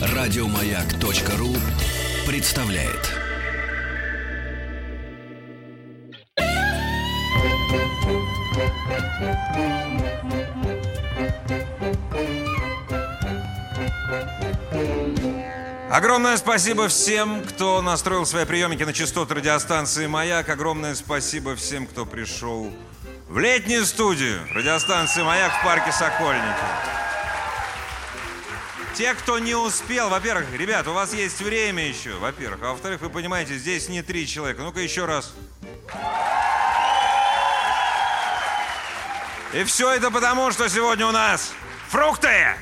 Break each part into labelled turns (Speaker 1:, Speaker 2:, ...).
Speaker 1: Радиомаяк.ру представляет.
Speaker 2: Огромное спасибо всем, кто настроил свои приемники на частоту радиостанции «Маяк». Огромное спасибо всем, кто пришел в летнюю студию радиостанции «Маяк» в парке «Сокольники». Те, кто не успел, во-первых, ребят, у вас есть время еще, во-первых. А во-вторых, вы понимаете, здесь не три человека. Ну-ка еще раз. И все это потому, что сегодня у нас фрукты!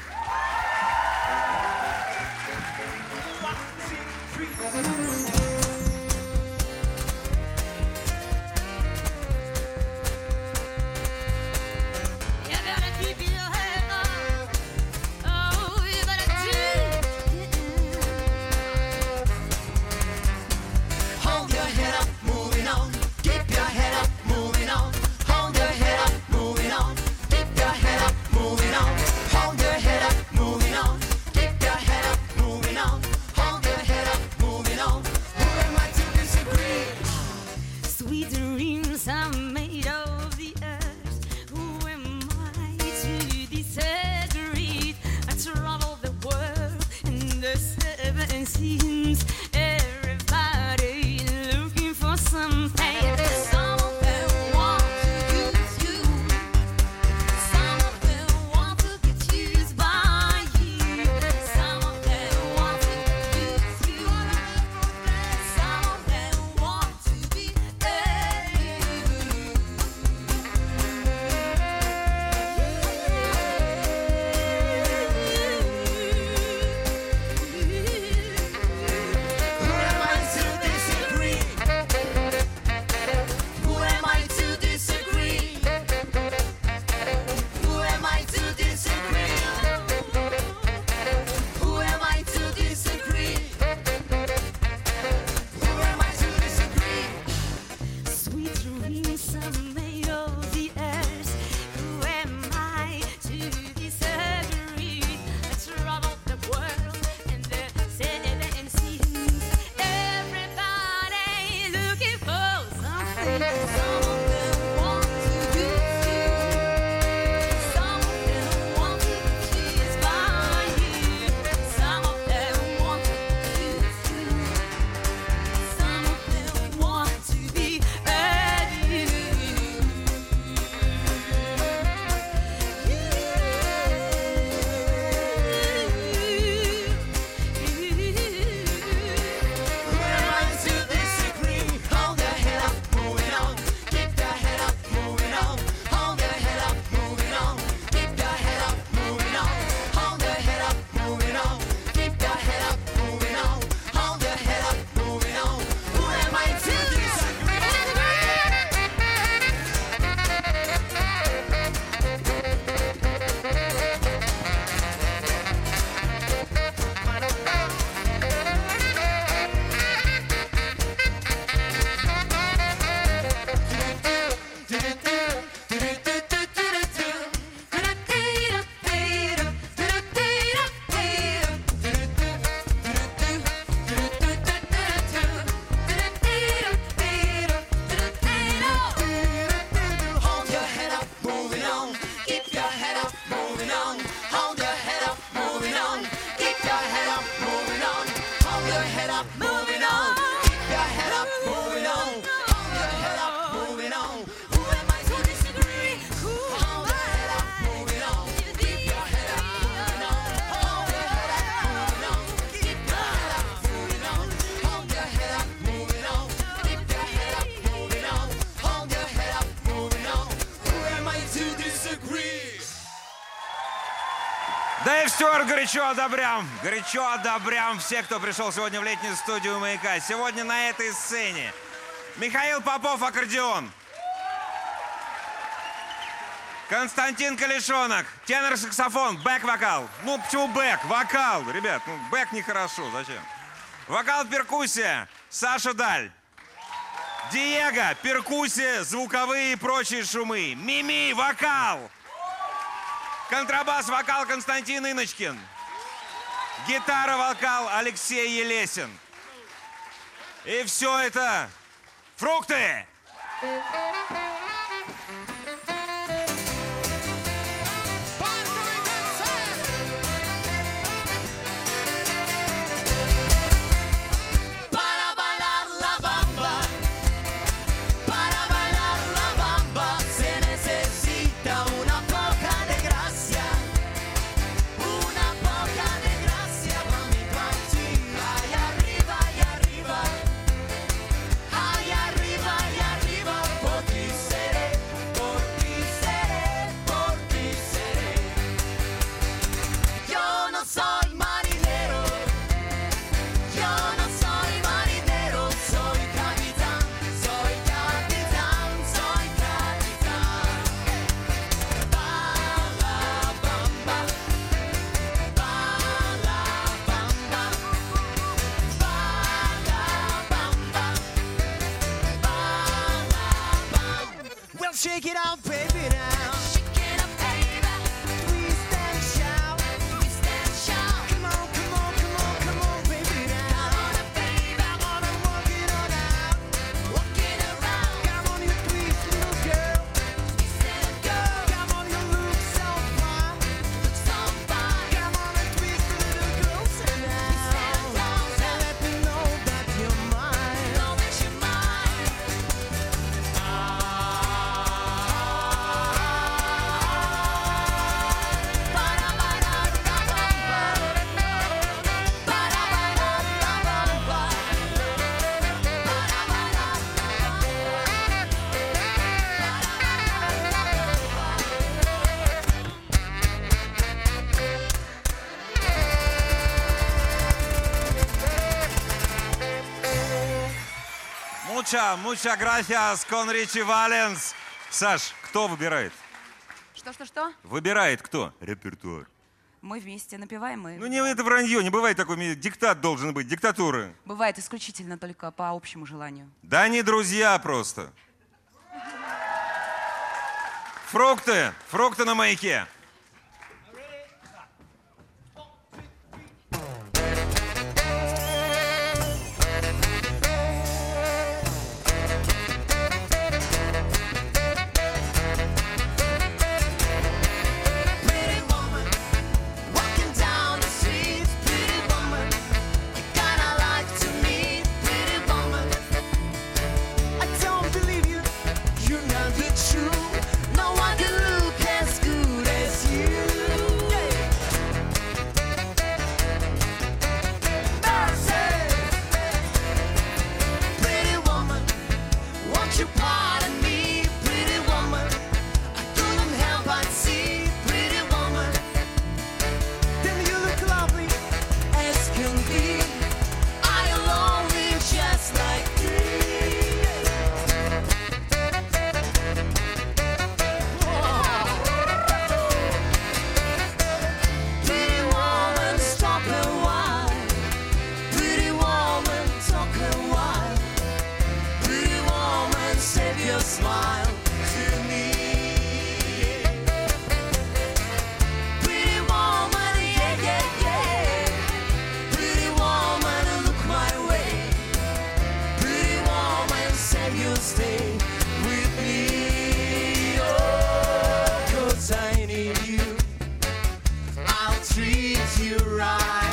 Speaker 2: Да и все, горячо одобрям. Горячо одобрям все, кто пришел сегодня в летнюю студию «Маяка». Сегодня на этой сцене Михаил Попов, аккордеон. Константин Калишонок, тенор-саксофон, бэк-вокал. Ну, почему бэк? Вокал, ребят, ну, бэк нехорошо, зачем? Вокал-перкуссия, Саша Даль. Диего, перкуссия, звуковые и прочие шумы. Мими, вокал.
Speaker 3: Контрабас, вокал Константин Иночкин. Гитара, вокал Алексей Елесин. И все это фрукты!
Speaker 4: Thank you.
Speaker 3: Муча, муча gracias, Конричи Валенс. Саш, кто выбирает?
Speaker 5: Что-что-что?
Speaker 3: Выбирает кто? Репертуар.
Speaker 5: Мы вместе напеваем и...
Speaker 3: Ну не это вранье, не бывает такой, диктат должен быть, диктатуры.
Speaker 5: Бывает исключительно только по общему желанию.
Speaker 3: Да не друзья просто. Фрукты, фрукты на маяке.
Speaker 4: treats you right.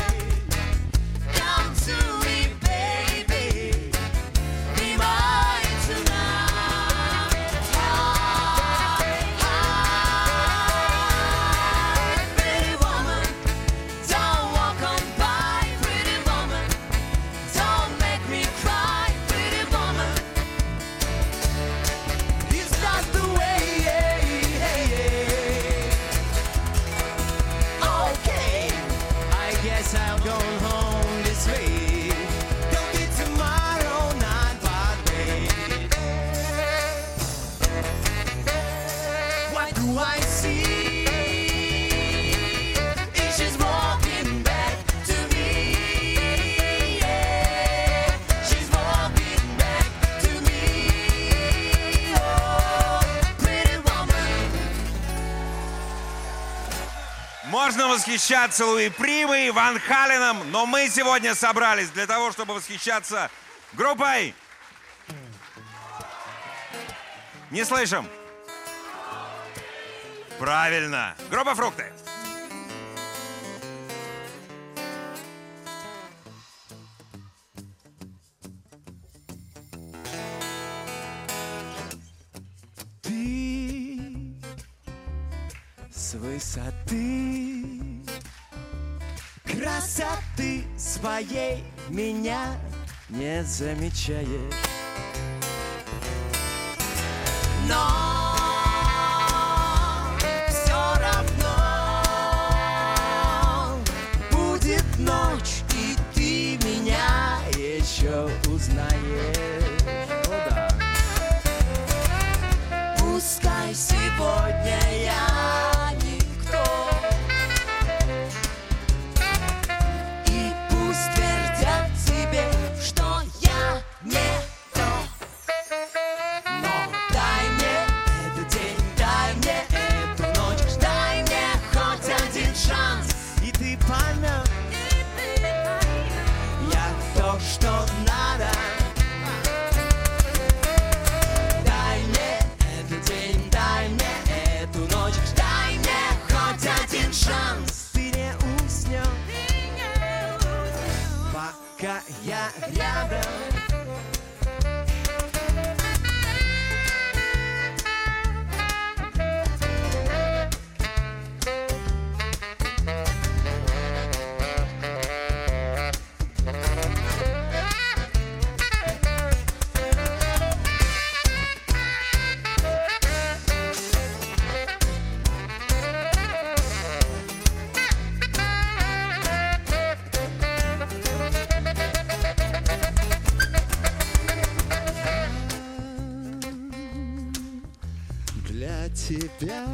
Speaker 3: Восхищаться Луи Примой, Ван Халеном, но мы сегодня собрались для того, чтобы восхищаться группой. Не слышим. Правильно. Группа «Фрукты».
Speaker 4: Ты с высоты своей меня не замечаешь. Но все равно будет ночь, и ты меня еще узнаешь. О, да. Пускай сегодня тебя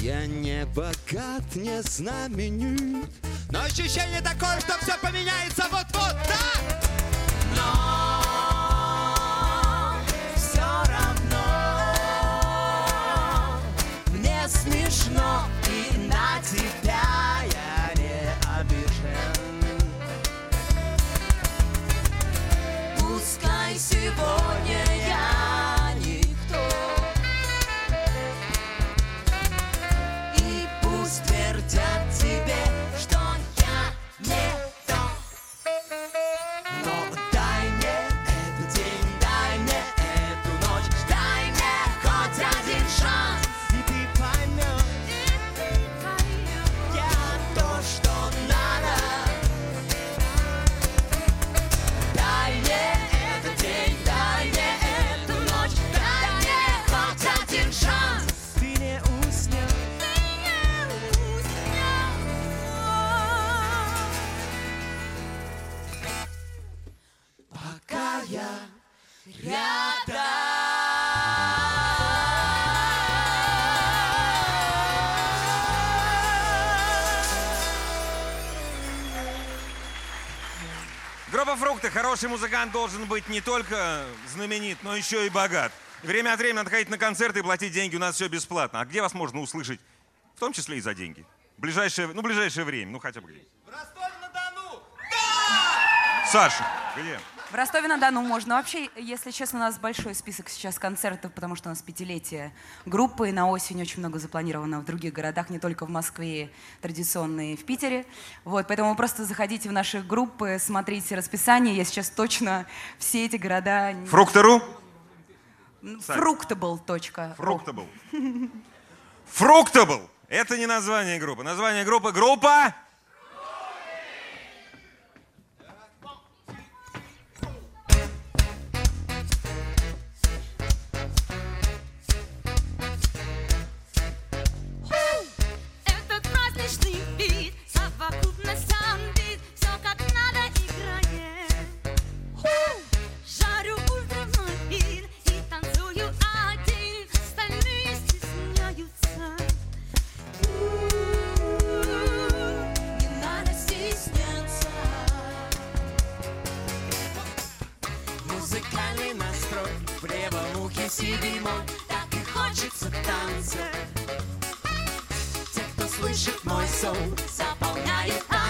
Speaker 4: я не богат, не знаменит, но ощущение такое, что все поменяется вот-вот так.
Speaker 3: Группа «Фрукты». Хороший музыкант должен быть не только знаменит, но еще и богат. Время от времени надо ходить на концерты и платить деньги. У нас все бесплатно. А где вас можно услышать? В том числе и за деньги. Ближайшее, ну, ближайшее время. Ну, хотя бы где.
Speaker 4: В Ростове-на-Дону!
Speaker 3: Саша, где?
Speaker 5: В Ростове-на-Дону можно. Вообще, если честно, у нас большой список сейчас концертов, потому что у нас пятилетие группы. и На осень очень много запланировано в других городах, не только в Москве, традиционные в Питере. Вот, поэтому просто заходите в наши группы, смотрите расписание. Я сейчас точно все эти города...
Speaker 3: Фруктору?
Speaker 5: Fructable.ru.
Speaker 3: Фруктабл. Фруктабл. Это не название группы. Название группы группа...
Speaker 4: Stop on now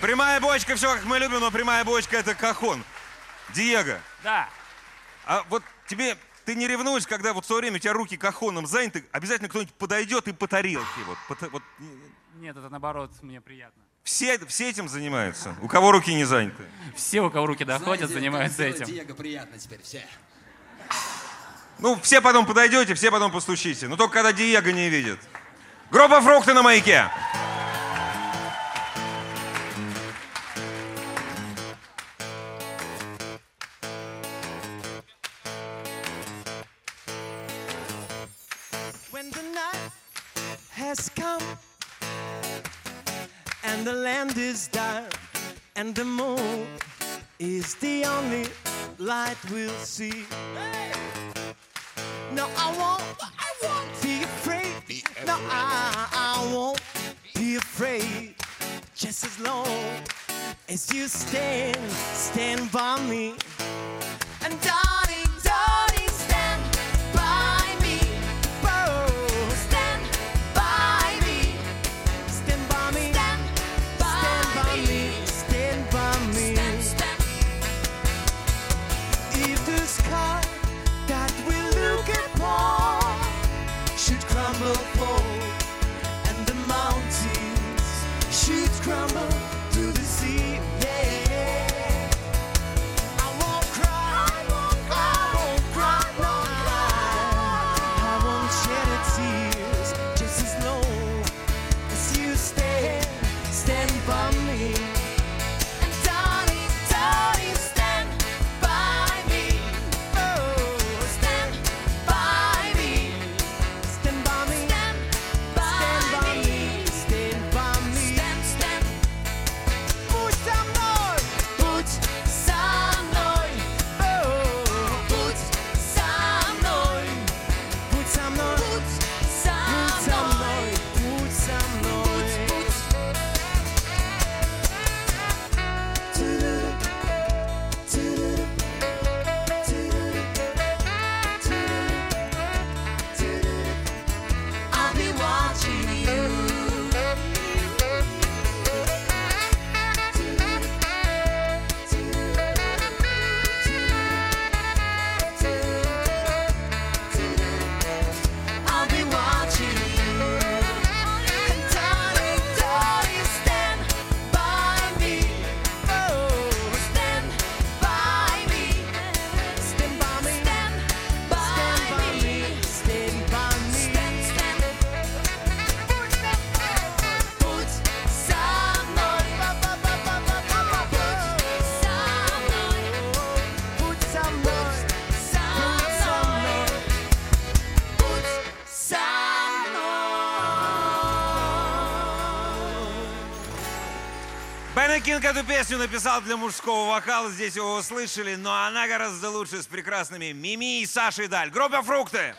Speaker 3: Прямая бочка, все как мы любим, но прямая бочка это кахон. Диего,
Speaker 6: Да.
Speaker 3: а вот тебе, ты не ревнуешь, когда вот в свое время у тебя руки кахоном заняты, обязательно кто-нибудь подойдет и по тарелке. Вот, по вот,
Speaker 6: Нет, это наоборот, мне приятно.
Speaker 3: все, все этим занимаются, у кого руки не заняты.
Speaker 6: Все, у кого руки доходят,
Speaker 7: Знаете,
Speaker 6: занимаются этим.
Speaker 7: Диего приятно теперь все.
Speaker 3: Ну, все потом подойдете, все потом постучите. Но только когда Диего не видит. Группа «Фрукты» на маяке.
Speaker 4: And the moon is the only light we'll see. No, I won't, I won't be afraid. No, I, I won't be afraid. Just as long as you stand, stand by me. And darling, crumble to the sea,
Speaker 7: Кинг эту песню написал для мужского вокала, здесь его услышали, но она гораздо лучше с прекрасными Мими и Сашей Даль. Группа «Фрукты».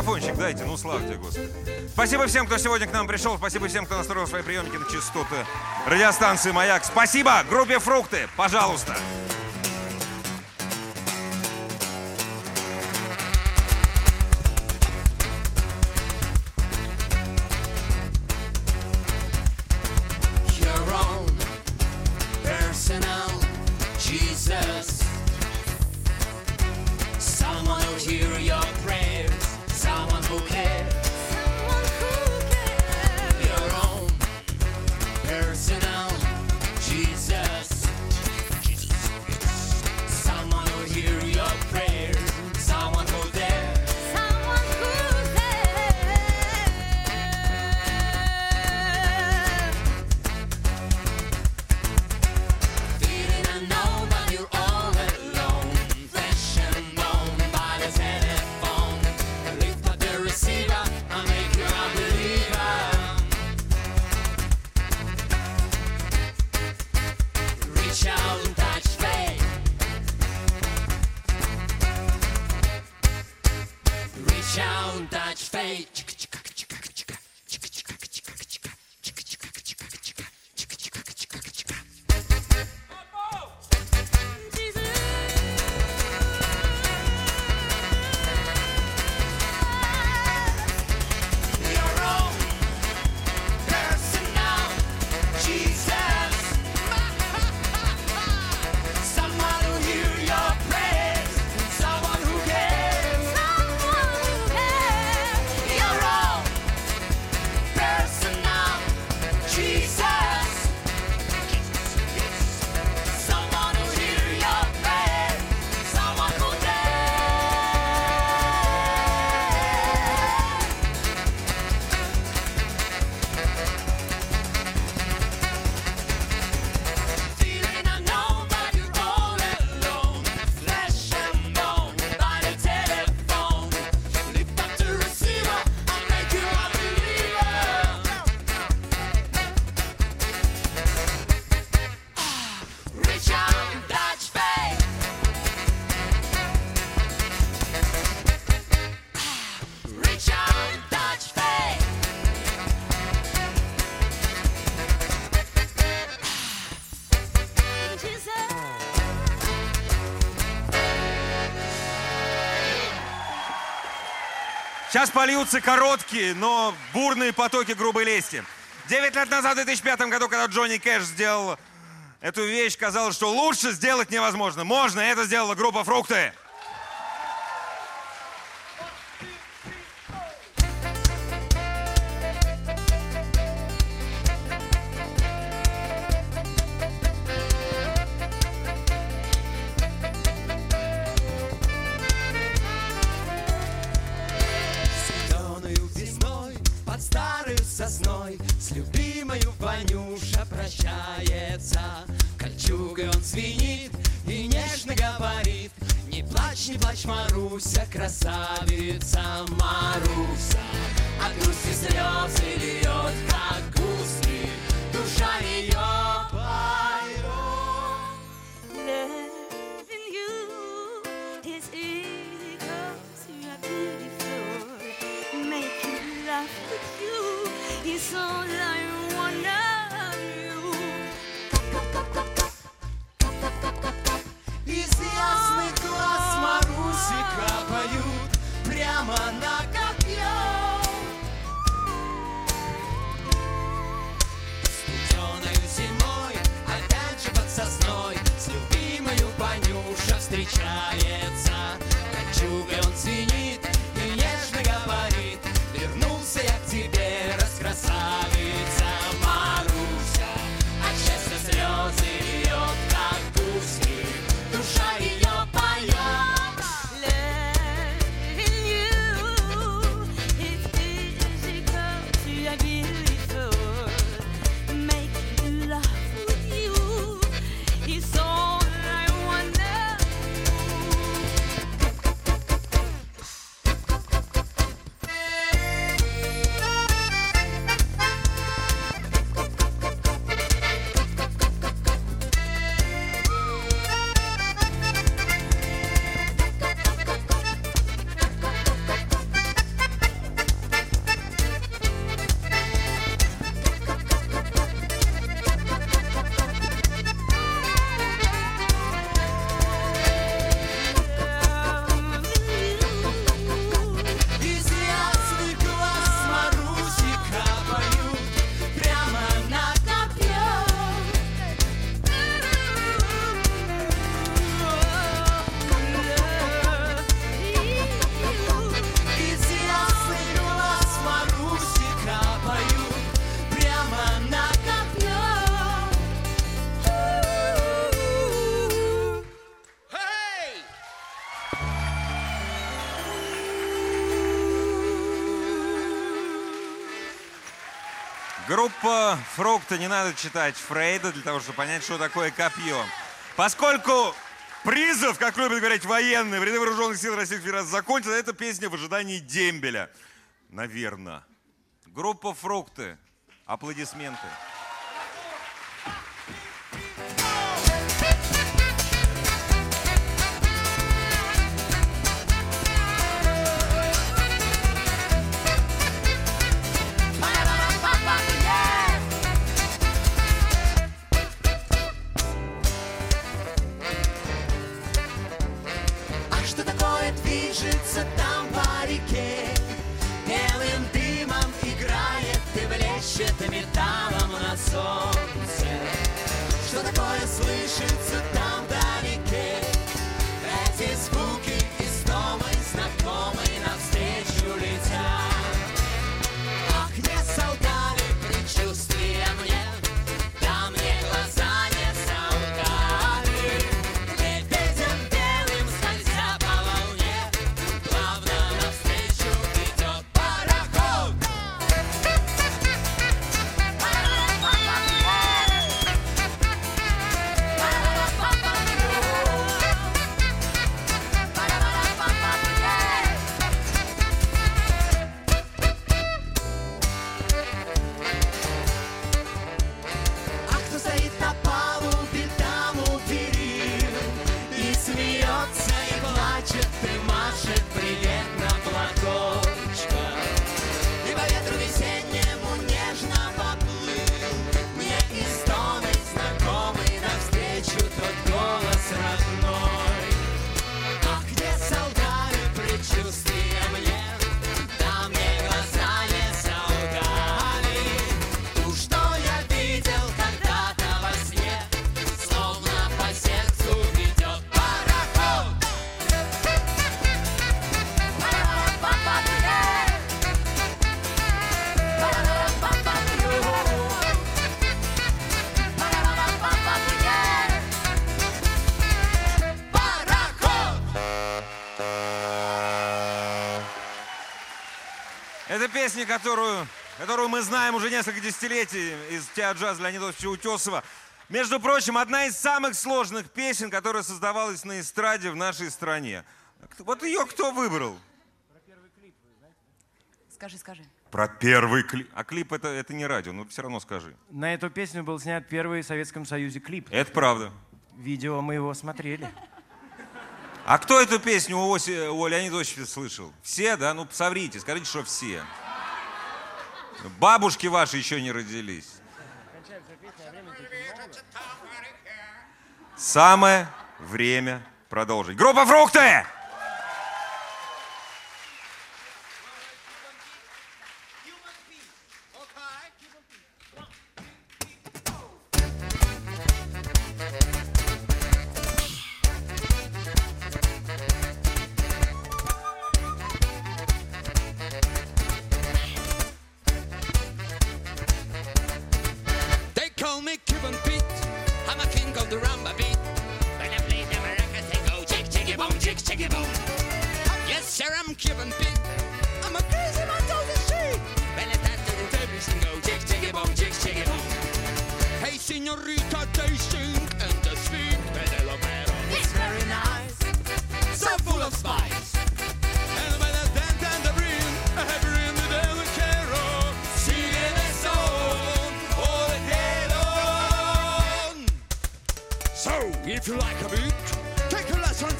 Speaker 7: микрофончик дайте, ну слава тебе, Господи. Спасибо всем, кто сегодня к нам пришел. Спасибо всем, кто настроил свои приемники на частоты радиостанции «Маяк». Спасибо группе «Фрукты». Пожалуйста.
Speaker 4: Пожалуйста. Сейчас польются короткие, но бурные потоки грубой лести. Девять лет назад, в 2005 году, когда Джонни Кэш сделал эту вещь, казалось, что лучше сделать невозможно. Можно, это сделала группа «Фрукты». фрукты, не надо читать Фрейда для того, чтобы понять, что такое копье. Поскольку призов, как любят говорить военные, в ряды вооруженных сил Российской Федерации закончится, эта песня в ожидании дембеля. Наверное. Группа «Фрукты». Аплодисменты.
Speaker 3: Песня, которую, которую мы знаем уже несколько десятилетий из театра-джаза Леонида Осиповича Утесова. Между прочим, одна из самых сложных песен, которая создавалась на эстраде в нашей стране. Вот ее кто выбрал?
Speaker 5: Скажи, скажи.
Speaker 3: Про первый клип. А клип это, это не радио, но все равно скажи.
Speaker 8: На эту песню был снят первый в Советском Союзе клип.
Speaker 3: Это правда.
Speaker 8: Видео мы его смотрели.
Speaker 3: А кто эту песню у, Оси, у Леонида Осиповича слышал? Все, да? Ну, соврите, скажите, что все. Бабушки ваши еще не родились. Самое время продолжить. Группа «Фрукты»!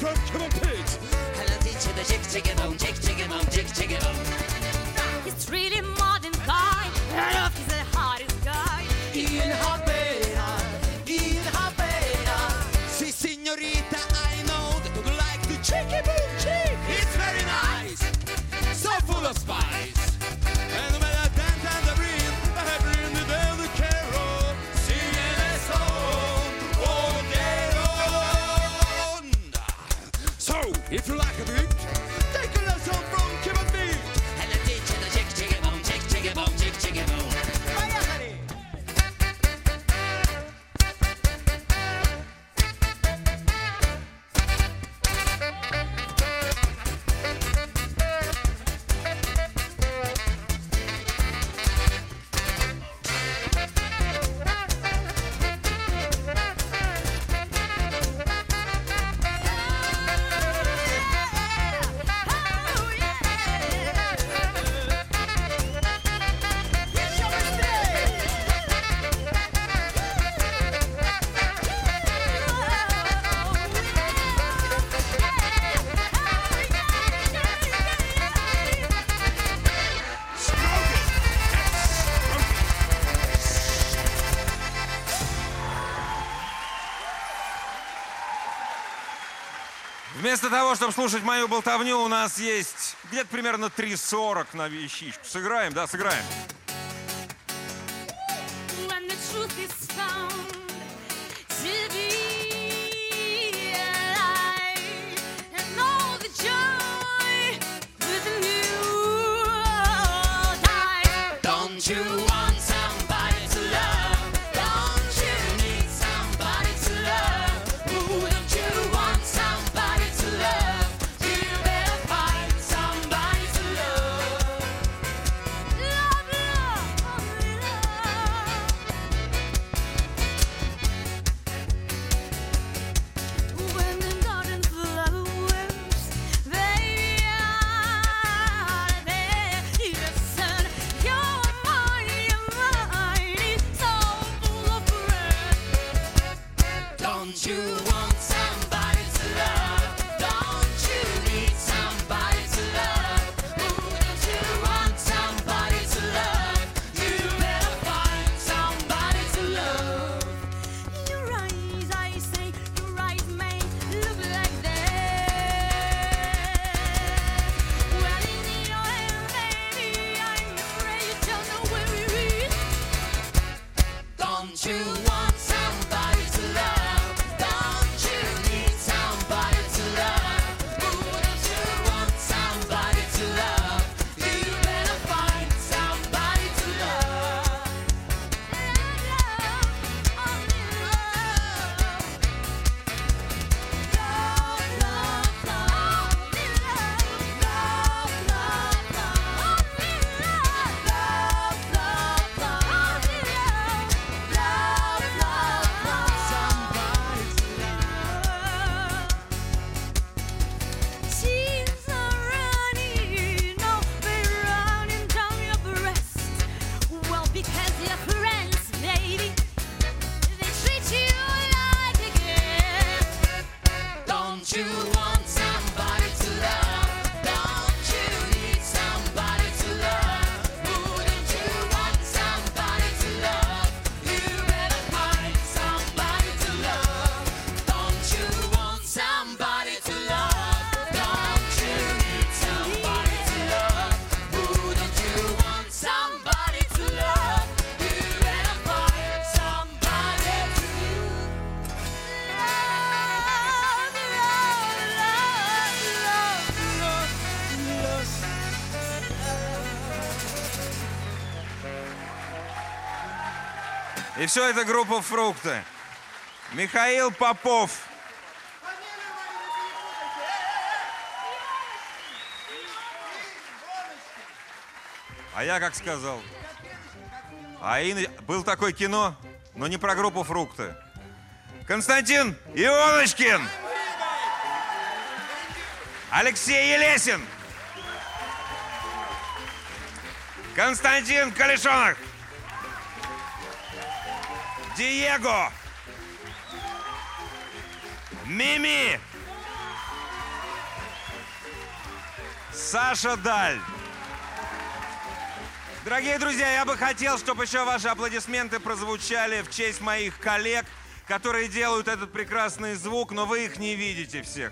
Speaker 7: from Kevin Pigs.
Speaker 9: It's really modern
Speaker 7: kind.
Speaker 3: Вместо того, чтобы слушать мою болтовню, у нас есть где-то примерно 3.40 на вещичку. Сыграем, да, сыграем. И все это группа «Фрукты». Михаил Попов. А я как сказал? А Ин- был такое кино, но не про группу «Фрукты». Константин Ионочкин. Алексей Елесин. Константин Калишонок. Диего. Мими. Саша Даль. Дорогие друзья, я бы хотел, чтобы еще ваши аплодисменты прозвучали в честь моих коллег, которые делают этот прекрасный звук, но вы их не видите всех.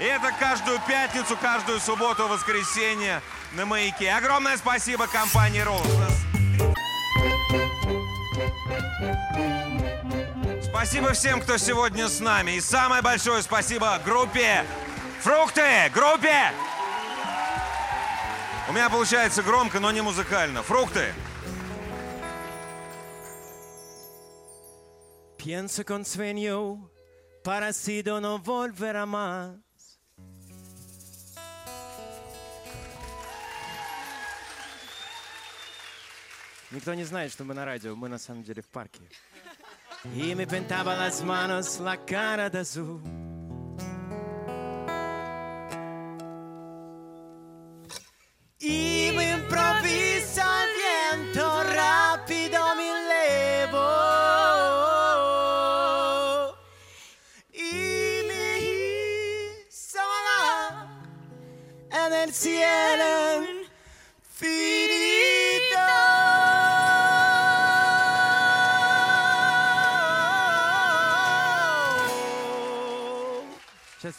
Speaker 3: И это каждую пятницу, каждую субботу, воскресенье на маяке. Огромное спасибо компании Rolls. Спасибо всем, кто сегодня с нами. И самое большое спасибо группе Фрукты! Группе! У меня получается громко, но не музыкально. Фрукты!
Speaker 8: Pienso con sueño, parecido no volverá más. Никто не знает, что мы на радио, мы на самом деле в парке. Y me pintaba las manos, la cara de.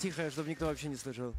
Speaker 8: Тихо, чтобы никто вообще не слышал.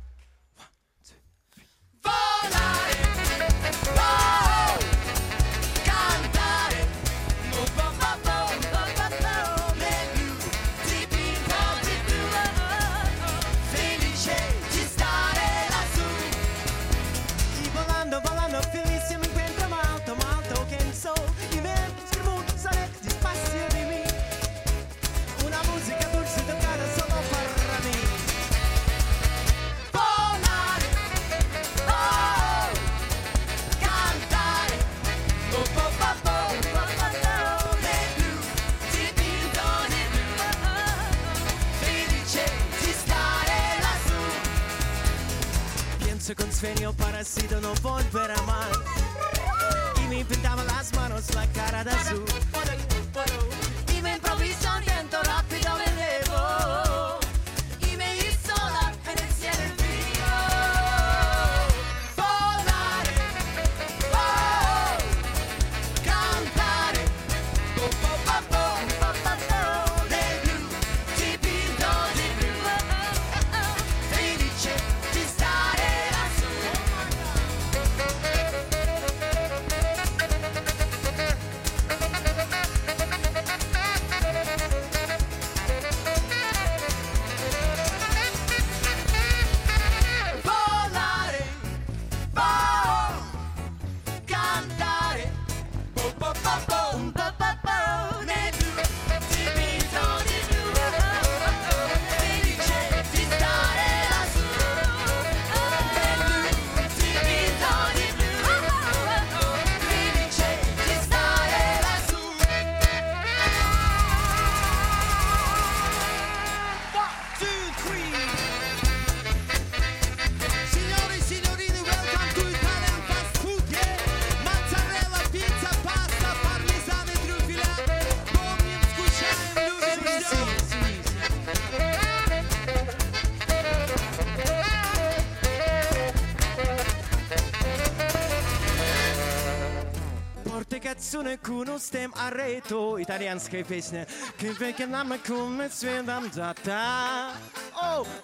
Speaker 4: Стем Арейто, итальянская песня. Кипеки нам и куме цветом дата.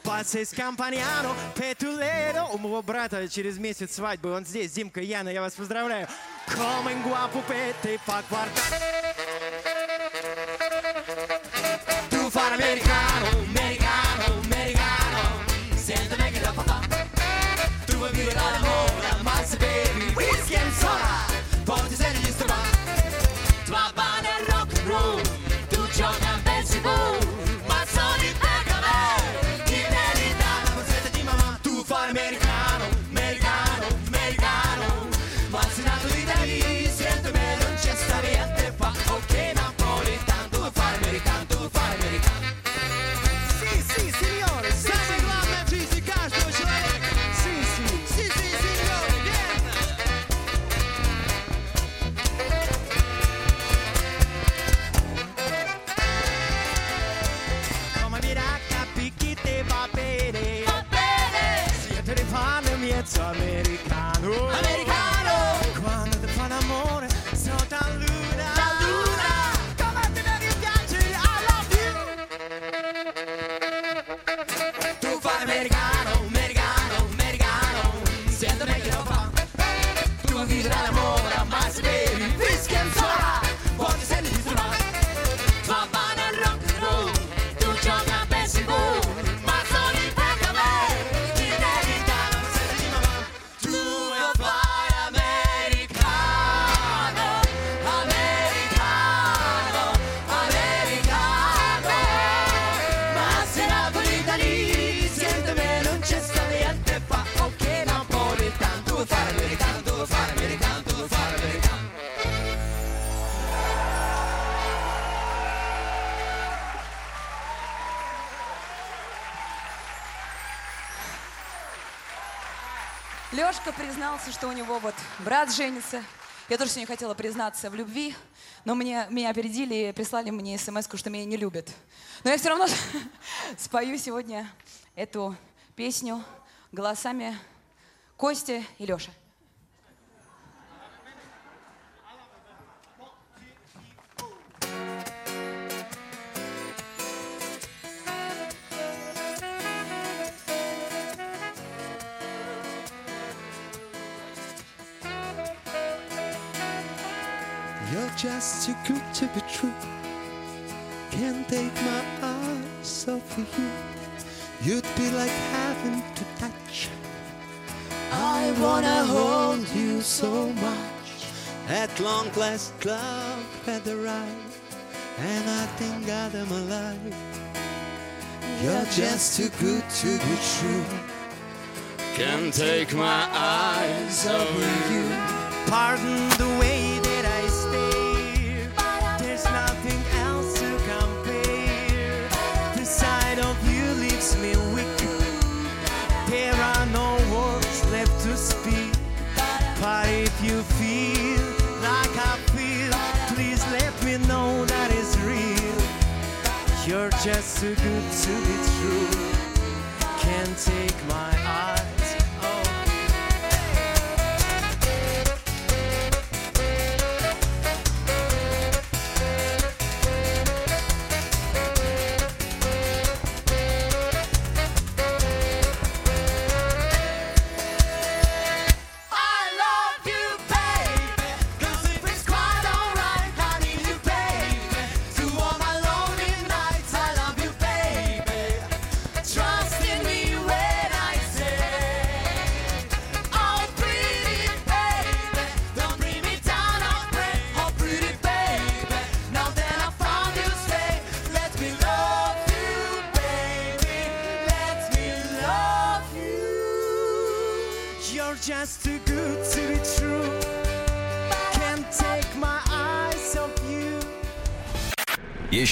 Speaker 4: Пасес Кампаньяно, Петулеро. У моего брата через месяц свадьбы. Он здесь, Зимка Яна, я вас поздравляю. Комин гуапу петы по кварталу. Tu far americano
Speaker 5: признался, что у него вот брат женится. Я тоже сегодня хотела признаться в любви, но мне, меня опередили и прислали мне смс что меня не любят. Но я все равно спою сегодня эту песню голосами Костя и
Speaker 4: Леша. just too good to be true. Can't take my eyes off of you. You'd be like heaven to touch. I wanna hold you so much. At long last, love had arrived, and I think God I'm alive. You're just too good to be true. Can't take my eyes off you. Pardon the way. just too good to be true. Can't take my